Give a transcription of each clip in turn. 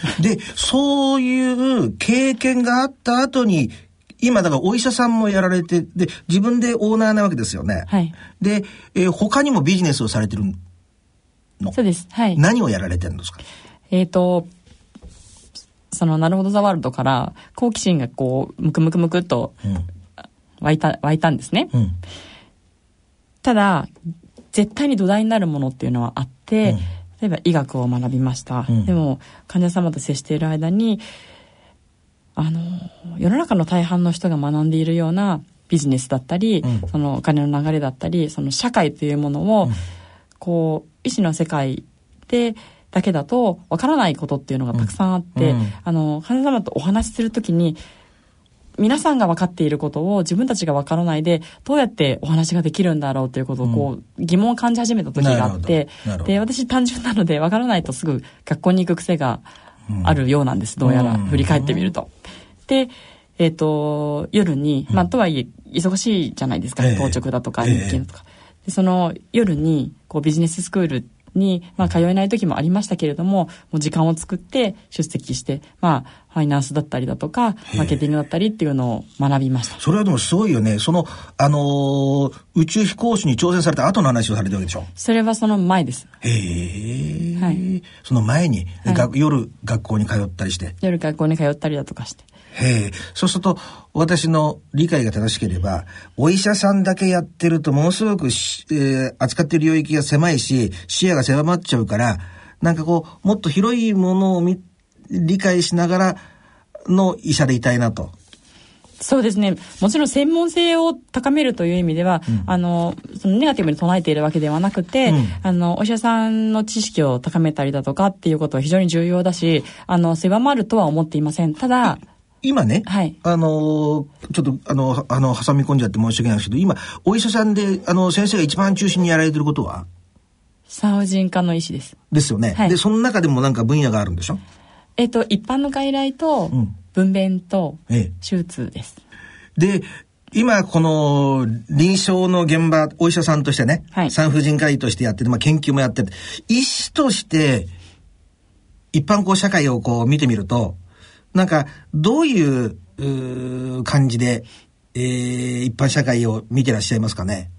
で、そういう経験があった後に、今だからお医者さんもやられて、で、自分でオーナーなわけですよね。はい。で、えー他にもビジネスをされてるの？そうです。はい。何をやられてるんですか？えっ、と、その、なるほどザワールドから、好奇心がこう、ムクムクムクっとうん。湧いた、湧いたんですね。うん。ただ、絶対に土台になるものっていうのはあって、うん例えば医学を学びました。うん。でも、患者様と接している間に、あの、世の中の大半の人が学んでいるようなビジネスだったり、うん。そのお金の流れだったり、その社会というものを、うん。こう、医師の世界で、だけだとわからないことっていうのがたくさんあって、あの、患者様とお話しするときに、皆さんが分かっていることを自分たちが分からないで、どうやってお話ができるんだろうということをこう、疑問を感じ始めた時があってで、私単純なので分からないとすぐ学校に行く癖があるようなんです、どうやら、うん振り返ってみると。で、えっ、と、夜に、まあ、とはいえ、忙しいじゃないですか、ええ。当直だとか、ええ。日勤だとか。でその夜に、こう、ビジネススクールに、まあ、通えない時もありましたけれども、もう時間を作って出席して、まあ、ファイナンスだったりだとか、マーケティングだったりっていうのを学びました。それはでもすごいよね。その、あのー宇宙飛行士に挑戦された後の話をされてるわけでしょ？それはその前です。へえ、はいその前に、はいが夜学校に通ったりして。夜学校に通ったりだとかして。へえ。そうすると、私の理解が正しければ、お医者さんだけやってると、ものすごくし、えー扱ってる領域が狭いし、視野が狭まっちゃうから、なんかこう、もっと広いものをみ理解しながらの医者でいたいなと。そうですね。もちろん専門性を高めるという意味では、あの、そのネガティブに唱えているわけではなくて、うんあの、お医者さんの知識を高めたりだとかっていうことは非常に重要だし、あの、狭まるとは思っていません。ただ、今ね、はいあのーちょっと、あの、あの、挟み込んじゃって申し訳ないんですけど、今、お医者さんで、あの、先生が一番中心にやられてることは？産婦人科の医師です。ですよね。はいで、その中でもなんか分野があるんでしょ？えっと、一般の外来とうん、分娩と、ええ。手術です。で、今、この臨床の現場、お医者さんとしてね、はい産婦人科医としてやってて、まあ、研究もやってて、医師として、一般こう社会をこう見てみると、なんか、どういううー感じで、えー一般社会を見てらっしゃいますかね？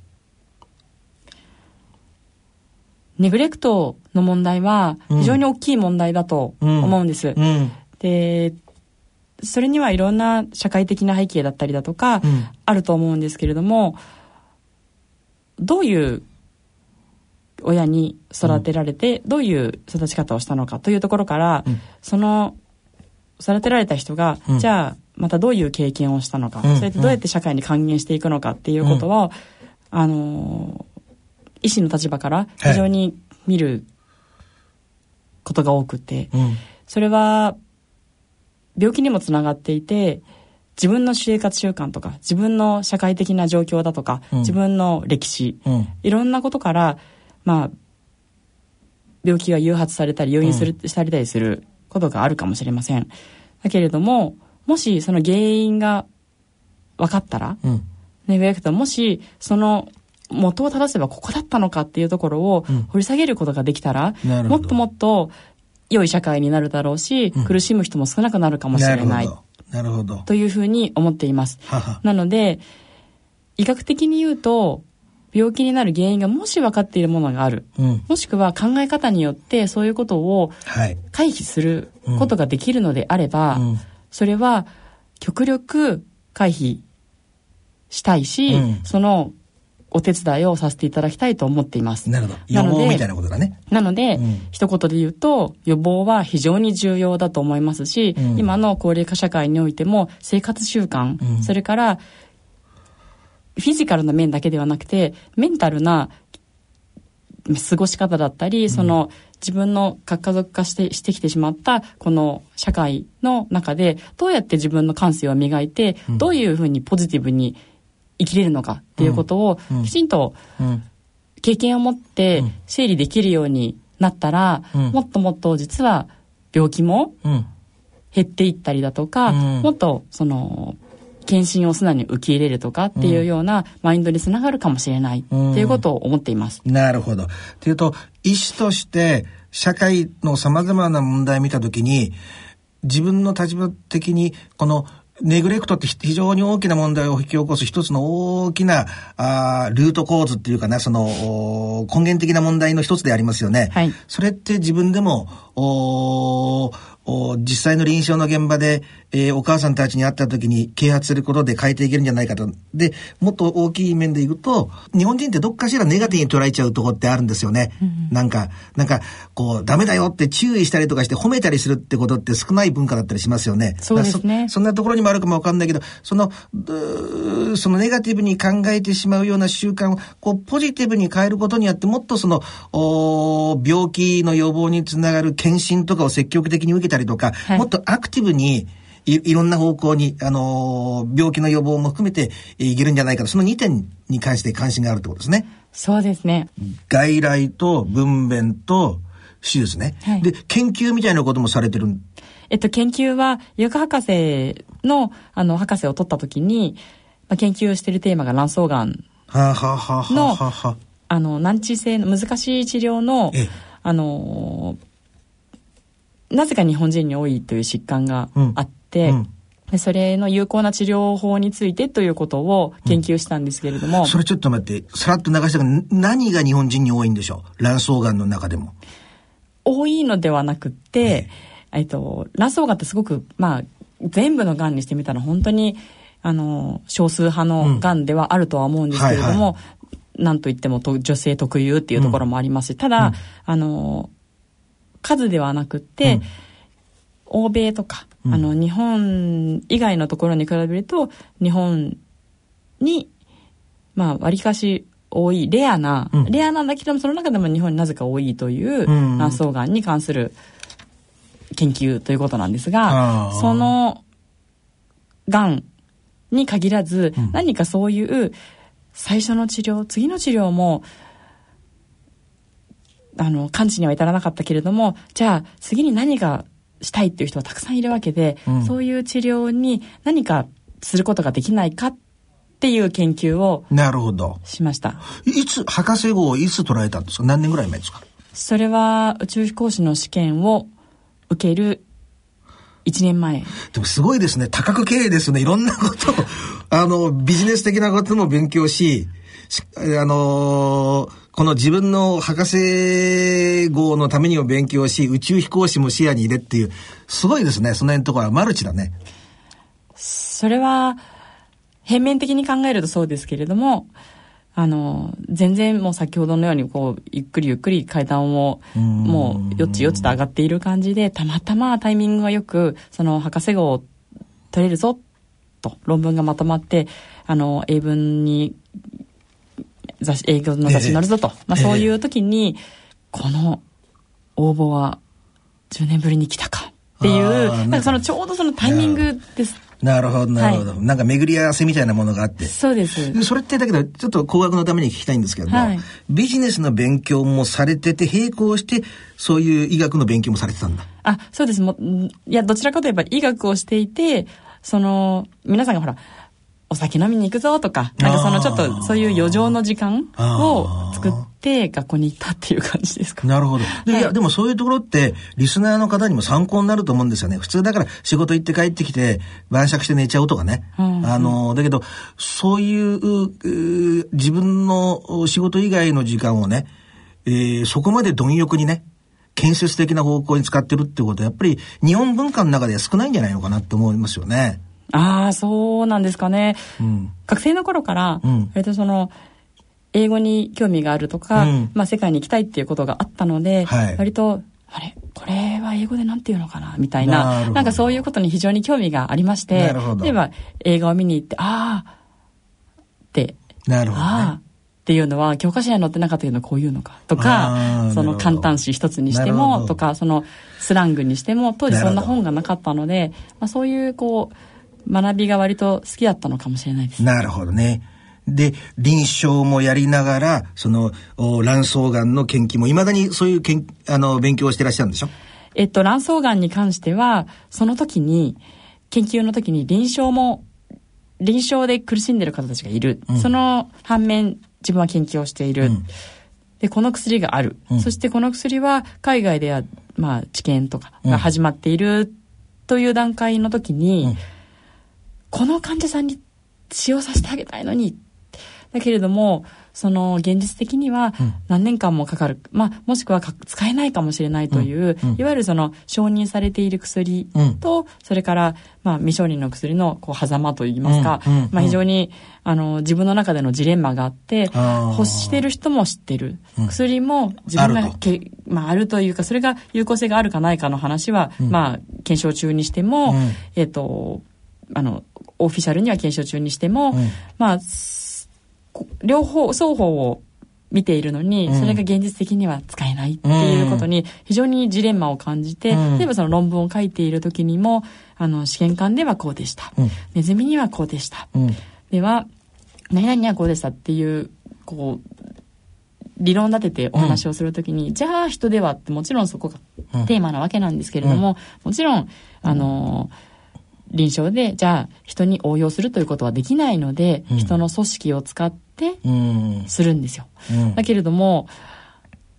ネグレクトの問題は非常に大きい問題だと思うんです。うん。で、それにはいろんな社会的な背景だったりだとか、うんあると思うんですけれども、どういう親に育てられて、どういう育ち方をしたのかというところから、うんその育てられた人が、うん。じゃあまたどういう経験をしたのか、うん。それでどうやって社会に還元していくのかっていうことを、あの医師の立場から非常に見ることが多くて、うん。それは病気にもつながっていて自分の生活習慣とか自分の社会的な状況だとか、うん。自分の歴史うん。いろんなことからまあ病気が誘発されたり要因する、されたりすることがあるかもしれませんだけれどももしその原因が分かったらうん。ネグレクトもしその元を正せばここだったのかっていうところをうん掘り下げることができたら、なるほど。もっともっと良い社会になるだろうし、うん苦しむ人も少なくなるかもしれない。なるほど。というふうに思っています。はは。なので、医学的に言うと、病気になる原因がもし分かっているものがある、うん。もしくは考え方によってそういうことをはい。回避することができるのであれば、うん。それは極力回避したいし、うんそのお手伝いをさせていただきたいと思っています。なるほど。予なので防みたいなことだね。なので、うん一言で言うと、予防は非常に重要だと思いますし、うん今の高齢化社会においても、生活習慣、うんそれから、フィジカルな面だけではなくて、メンタルな過ごし方だったり、その、自分の核家族化してしてきてしまったこの社会の中でどうやって自分の感性を磨いて、うん。どういうふうにポジティブに生きれるのかっていうことをうん。きちんとうん。経験を持ってうん。整理できるようになったら、うん。もっともっと実は病気もうん。減っていったりだとか、うん。もっとその検診を素直に受け入れるとかっていうようなマインドにつながるかもしれないっていうことを思っています。なるほど。というと、医師として社会の様々な問題を見たときに、自分の立場的に、このネグレクトって非常に大きな問題を引き起こす一つの大きなあルート構図っていうかな、その根源的な問題の一つでありますよね。はい、それって自分でもお実際の臨床の現場で、えー、お母さんたちに会った時に啓発することで変えていけるんじゃないかと。で、もっと大きい面でいくと、日本人ってどっかしらネガティブに捉えちゃうとこってあるんですよね。うん、なんか、なんか、こう、ダメだよって注意したりとかして褒めたりするってことって少ない文化だったりしますよね。そうですね。そんなところにもあるかもわかんないけど、その、そのネガティブに考えてしまうような習慣を、こう、ポジティブに変えることによって、もっとその、お病気の予防につながる検診とかを積極的に受けたりとか、はい、もっとアクティブにい、いろんな方向に、あのー、病気の予防も含めていけるんじゃないかと、その2点に関して関心があるってことですね。そうですね。外来と分娩と手術ね。はい、で、研究みたいなこともされてるえっと、研究は、医学博士の、あの、博士を取った時に、まあ、研究しているテーマが卵巣がんの、あの、難治性の難しい治療の、あのなぜか日本人に多いという疾患があって、うん。うん、それの有効な治療法についてということを研究したんですけれども。うん、それちょっと待って、さらっと流したが何が日本人に多いんでしょう？卵巣がんの中でも。多いのではなくて、えっと、卵巣がんってすごく、まあ、全部のがんにしてみたら本当に、あの、少数派のがんではあるとは思うんですけれども、うんはいはい、なんといっても女性特有っていうところもありますし、ただ、あの、数ではなくて、うん、欧米とか、うん、あの、日本以外のところに比べると、日本に、まあ、割かし多い、レアな、うん、レアなんだけども、その中でも日本になぜか多いという、卵巣がんに関する研究ということなんですが、その、がんに限らず、何かそういう最初の治療、次の治療も、あの、完治には至らなかったけれども、じゃあ次に何がしたいっていう人はたくさんいるわけで、うん、そういう治療に何かすることができないかっていう研究をなるほど。しました。いつ博士号をいつ取られたんですか？何年ぐらい前ですか？それは宇宙飛行士の試験を受ける1年前。でもすごいですね。多角経営ですね。いろんなことあのビジネス的なことも勉強しあのーこの自分の博士号のためにも勉強し、宇宙飛行士も視野に入れっていう、すごいですね。その辺のところはマルチだね。それは、平面的に考えるとそうですけれども、あの、全然もう先ほどのようにこう、ゆっくりゆっくり階段を、もう、よっちよっちと上がっている感じで、たまたまタイミングがよく、その博士号を取れるぞ、と、論文がまとまって、あの、英文に雑誌、営業の雑誌に載るぞと。まあそういう時に、この応募は10年ぶりに来たかっていう、なんかそのちょうどそのタイミングです。なるほど、なるほど、はい、なんか巡り合わせみたいなものがあって。そうです。それってだけど、ちょっと工学のために聞きたいんですけども、はい、ビジネスの勉強もされてて、並行して、そういう医学の勉強もされてたんだ。あ、そうです。もいや、どちらかといえば医学をしていて、その、皆さんがほら、お酒飲みに行くぞとか、なんかそのちょっとそういう余剰の時間を作って学校に行ったっていう感じですか？なるほど。で、はい、いや、でもそういうところって、リスナーの方にも参考になると思うんですよね。普通だから仕事行って帰ってきて、晩酌して寝ちゃうとかね。うんうん、あの、だけど、そういう自分の仕事以外の時間をね、えー、そこまで貪欲にね、建設的な方向に使ってるってことは、やっぱり日本文化の中では少ないんじゃないのかなって思いますよね。ああ、そうなんですかね。うん、学生の頃から、うん、割とその、英語に興味があるとか、うん、まあ世界に行きたいっていうことがあったので、はい、割と、あれこれは英語でなんて言うのかなみたいな、なんかそういうことに非常に興味がありまして、例えば映画を見に行って、ああって、なるほど、ね、ああっていうのは教科書に載ってなかったけどこういうのかとかその簡単詞一つにしてもとかそのスラングにしても当時そんな本がなかったので、まあ、そういうこう学びが割と好きだったのかもしれないです。なるほどね。で、臨床もやりながら、その、卵巣がんの研究も、いまだにそういうけんあの勉強をしてらっしゃるんでしょ？えっと、卵巣がんに関しては、その時に、研究の時に臨床も臨床で苦しんでる方たちがいる。うんその反面、自分は研究をしている。うんで、この薬がある。うんそしてこの薬は海外では、まあ、治験とかが始まっているという段階の時に、うんこの患者さんに使用させてあげたいのに、だけれども、その現実的にはうん。何年間もかかる。まあ、もしくはか使えないかもしれないという、うんうん。いわゆるその承認されている薬うん。と、それから、まあ、未承認の薬のこう狭間といいますか、うんうんうん。まあ、非常に、あの、自分の中でのジレンマがあって、欲してる人も知ってる。うん。薬も自分がけ、まあ、あるというか、それが有効性があるかないかの話は、うん。まあ、検証中にしても、うん。えっ、と、あの、オフィシャルには検証中にしても、うん。まあ、両方、双方を見ているのに、うん。それが現実的には使えないっていうことに非常にジレンマを感じて、うん。例えばその論文を書いている時にも、あの、試験管ではこうでした。うん。ネズミにはこうでした。うん。では、何々にはこうでしたっていう、こう、理論立ててお話をするときに、じゃあ人ではってもちろんそこうん。がテーマなわけなんですけれども、もちろん、あのー臨床で、じゃあ人に応用するということはできないので、うん。人の組織を使ってうん。するんですよ。うん。だけれども、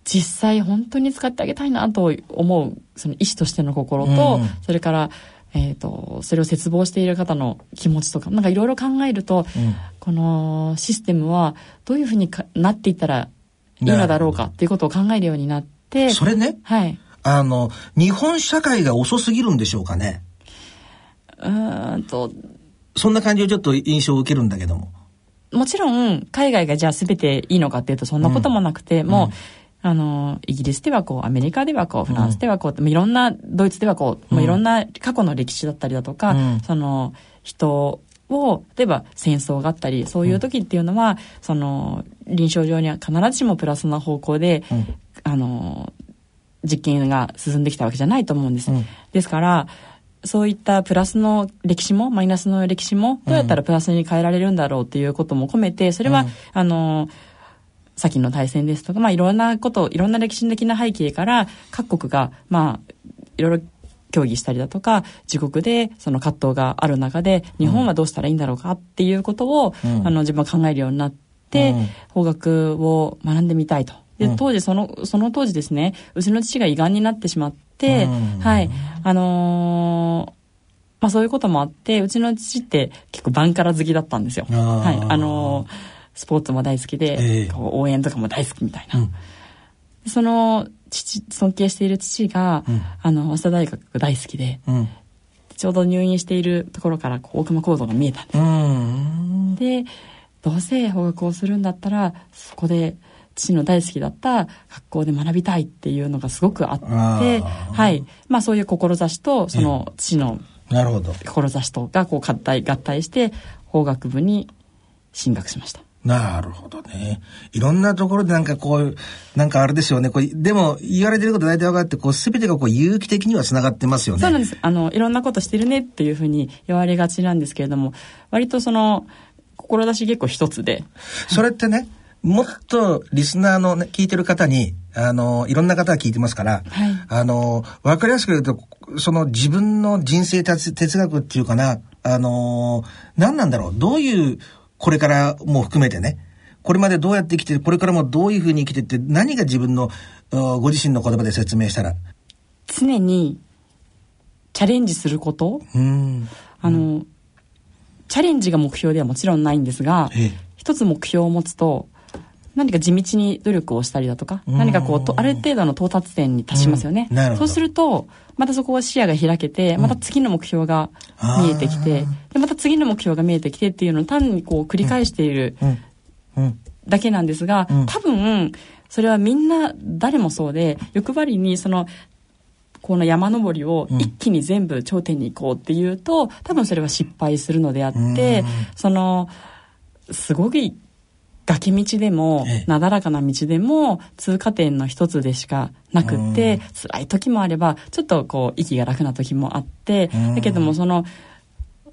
実際本当に使ってあげたいなと思う、その医師としての心と、うん。それから、えっ、と、それを切望している方の気持ちとか、なんかいろいろ考えると、うん。このシステムはどういうふうにかなっていったらいいのだろうかっていうことを考えるようになって、それね、はい。あの、日本社会が遅すぎるんでしょうかね。うーんと、そんな感じをちょっと印象を受けるんだけども。もちろん海外がじゃあ全ていいのかっていうとそんなこともなくて、もう、あの、イギリスではこう、アメリカではこう、フランスではこう、もういろん。な、ドイツではこう、もういろんな過去の歴史だったりだとか、うん。その、人を、例えば戦争があったり、そういう時っていうのは、その、臨床上には必ずしもプラスな方向で、うん。あの、実験が進んできたわけじゃないと思うんです。うん。ですから、そういったプラスの歴史もマイナスの歴史もどうやったらプラスに変えられるんだろうっていうことも込めて、それは、うんあの、先の大戦ですとか、まあいろんなこと、いろんな歴史的な背景から各国が、まあ、いろいろ協議したりだとか、自国でその葛藤がある中で、日本はどうしたらいいんだろうかっていうことを、うん。あの自分は考えるようになって、うん。法学を学んでみたいと。でうん。当時その、その当時ですね、うちの父が胃がんになってしまって、うんはい、あのーまあそういうこともあって、うちの父って結構バンカラ好きだったんですよ。はい、あのースポーツも大好きで、ええこう応援とかも大好きみたいな。うんその父、尊敬している父が、うんあの、早稲田大学大好きで、うん。ちょうど入院しているところからこう大熊講堂が見えたんです。うん。で、どうせ法学をするんだったら、そこで父の大好きだった学校で学びたいっていうのがすごくあって、はい。まあそういう志と、その父のなるほど。志とがこう合体、合体して、法学部に進学しました。なるほどね。いろんなところでなんかこう、なんかあれですよね。こうでも言われてること大体分かって、こう全てがこう有機的には繋がってますよね。そうなんです。あの、いろんなことしてるねっていうふうに言われがちなんですけれども、割とその、志結構一つで、それってね、もっとリスナーの、ね、聞いてる方に、あの、いろんな方が聞いてますから、はい。あの、わかりやすく言うと、その自分の人生哲哲学っていうかな、あの、何なんだろう、どういう、これからも含めてね、これまでどうやって生きて、これからもどういうふうに生きてって、何が自分の、あご自身の言葉で説明したら。常にチャレンジすること、うん。あの、チャレンジが目標ではもちろんないんですがええ、一つ目標を持つと、何か地道に努力をしたりだとか、うん。何かこうと、ある程度の到達点に達しますよね。うん。そうすると、またそこは視野が開けて、また次の目標が見えてきて、で、また次の目標が見えてきてっていうのを単にこう繰り返しているうん。うん。だけなんですが、うん。多分、それはみんな誰もそうで、欲張りにその、この山登りを一気に全部頂点に行こうっていうと、多分それは失敗するのであって、うん。その、すごい崖道でもええ、なだらかな道でも、通過点の一つでしかなくって、うん。辛い時もあれば、ちょっとこう、息が楽な時もあって、うん。だけどもその、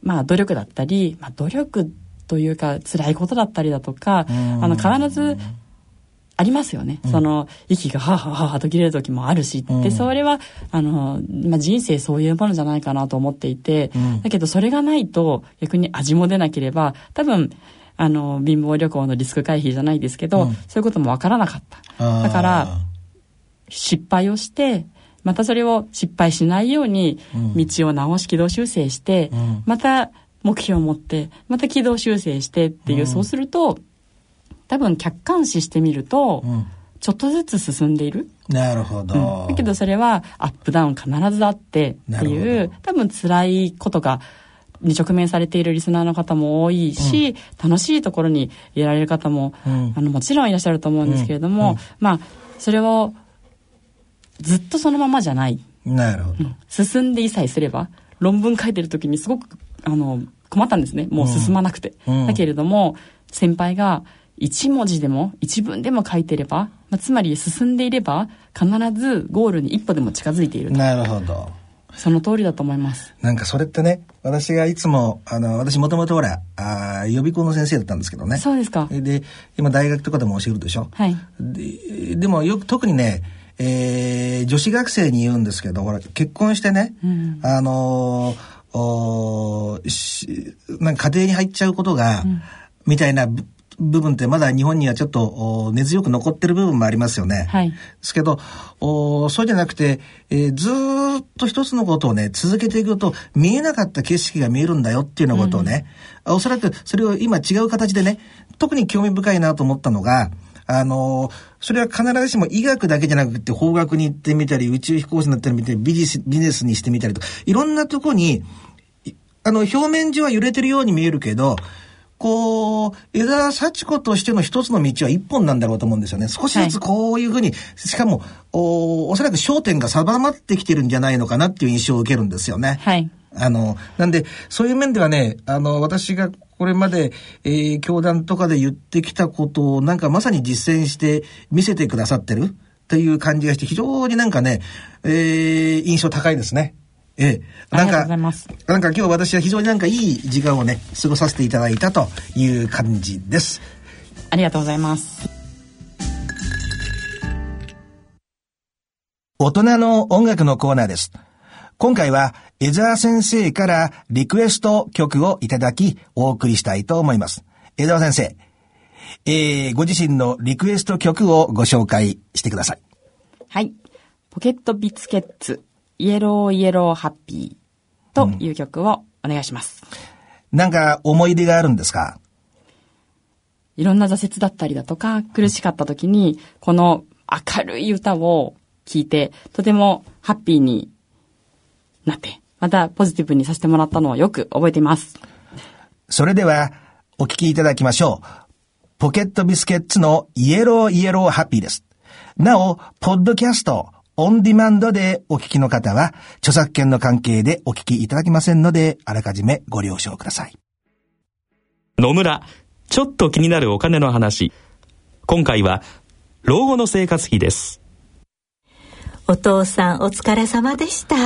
まあ努力だったり、まあ努力というか辛いことだったりだとか、うん。あの必ずありますよね。その、息がはぁはぁはぁと切れる時もあるし、で、それは、あの、まあ、人生そういうものじゃないかなと思っていて、だけどそれがないと、逆に味も出なければ、多分、あの、貧乏旅行のリスク回避じゃないですけど、そういうこともわからなかった。だから、失敗をして、またそれを失敗しないように、道を直し軌道修正して、また目標を持って、また軌道修正してっていう、そうすると、多分客観視してみると、ちょっとずつ進んでいる。なるほど、うん、だけどそれはアップダウン必ずあってっていう多分辛いことがに直面されているリスナーの方も多いし、うん、楽しいところにいられる方も、うん、あのもちろんいらっしゃると思うんですけれども、まあそれをずっとそのままじゃない。なるほど。進んでいさえすれば論文書いてる時にすごくあの困ったんですね。もう進まなくて。だけれども先輩が一文字でも一文でも書いてれば、まあ、つまり進んでいれば必ずゴールに一歩でも近づいているなるほどその通りだと思います。なんかそれってね私がいつもあの私もともとほらあ予備校の先生だったんですけどね。そうですか。で今大学とかでも教えるでしょ。はい。ででもよく特にねえー、女子学生に言うんですけどほら結婚してね、うん、あのー、おなんか家庭に入っちゃうことが、うん、みたいな部分ってまだ日本にはちょっと根強く残ってる部分もありますよね。はい。ですけど、おそうじゃなくて、えー、ずっと一つのことをね、続けていくと見えなかった景色が見えるんだよっていうようなことをね、うん、おそらくそれを今違う形でね、特に興味深いなと思ったのが、あのー、それは必ずしも医学だけじゃなくて法学に行ってみたり、宇宙飛行士になったりみたり、ビジビジネスにしてみたりと、いろんなとこに、あの、表面上は揺れてるように見えるけど、こう、枝幸子としての一つの道は一本なんだろうと思うんですよね。少しずつこういうふうに、はい、しかも、おおそらく焦点が定まってきてるんじゃないのかなっていう印象を受けるんですよね。はい。あの、なんで、そういう面ではね、あの、私がこれまで、えー、教団とかで言ってきたことをなんかまさに実践して見せてくださってるという感じがして非常になんかね、えー、印象高いですね。ええ。なんか、なんか今日私は非常になんかいい時間をね、過ごさせていただいたという感じです。ありがとうございます。大人の音楽のコーナーです。今回は江沢先生からリクエスト曲をいただきお送りしたいと思います。江沢先生、えー、ご自身のリクエスト曲をご紹介してください。はい。ポケットビスケッツイエローイエローハッピーという曲をお願いします。うん、なんか思い出があるんですか？いろんな挫折だったりだとか、苦しかった時に、この明るい歌を聴いて、とてもハッピーになって、またポジティブにさせてもらったのをよく覚えています。それでは、お聴きいただきましょう。ポケットビスケッツのイエローイエローハッピーです。なお、ポッドキャスト、オンディマンドでお聞きの方は、著作権の関係でお聞きいただけませんので、あらかじめご了承ください。野村、ちょっと気になるお金の話。今回は、老後の生活費です。お父さんお疲れ様でした。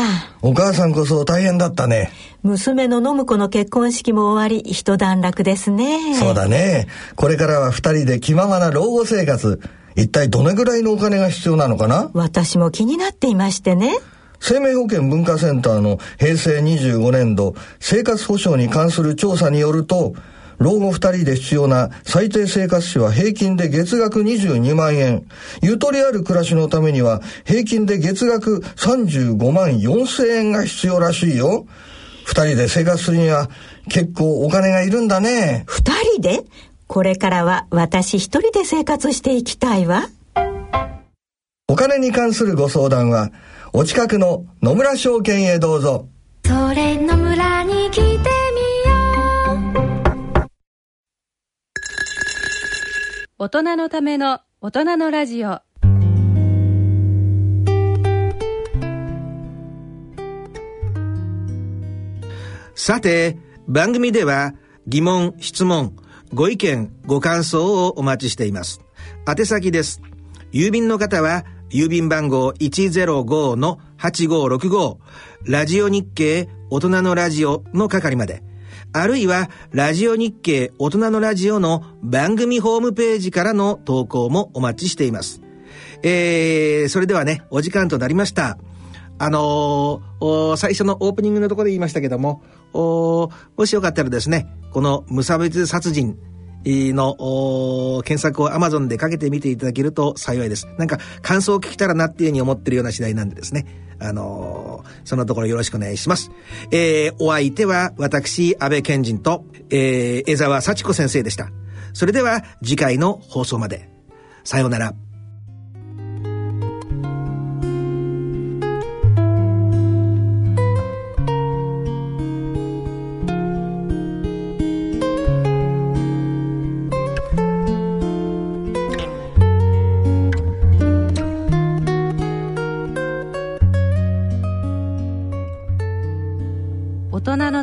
お母さんこそ大変だったね。娘の信子の結婚式も終わり、一段落ですね。そうだね。これからは二人で気ままな老後生活。一体どれぐらいのお金が必要なのかな？私も気になっていましてね。生命保険文化センターの平成25年度生活保障に関する調査によると、老後二人で必要な最低生活費は平均で月額22万円。ゆとりある暮らしのためには平均で月額35万4千円が必要らしいよ。二人で生活するには結構お金がいるんだね。二人で？これからは私一人で生活していきたいわ。お金に関するご相談は、お近くの野村証券へどうぞ。それ野村に来てみよう。大人のための大人のラジオ。さて、番組では疑問、質問、ご意見、ご感想をお待ちしています。宛先です。郵便の方は、郵便番号105-8565、ラジオ日経大人のラジオの係まで、あるいは、ラジオ日経大人のラジオの番組ホームページからの投稿もお待ちしています。えー、それではね、お時間となりました。あのー最初のオープニングのところで言いましたけども、もしよかったらですね、この無差別殺人の検索を Amazon でかけてみていただけると幸いです。なんか感想を聞きたらなっていうふうに思ってるような次第なんでですね。あのーそのところよろしくお願いします。えー、お相手は私、安倍賢人と、えー、江沢幸子先生でした。それでは次回の放送まで。さようなら。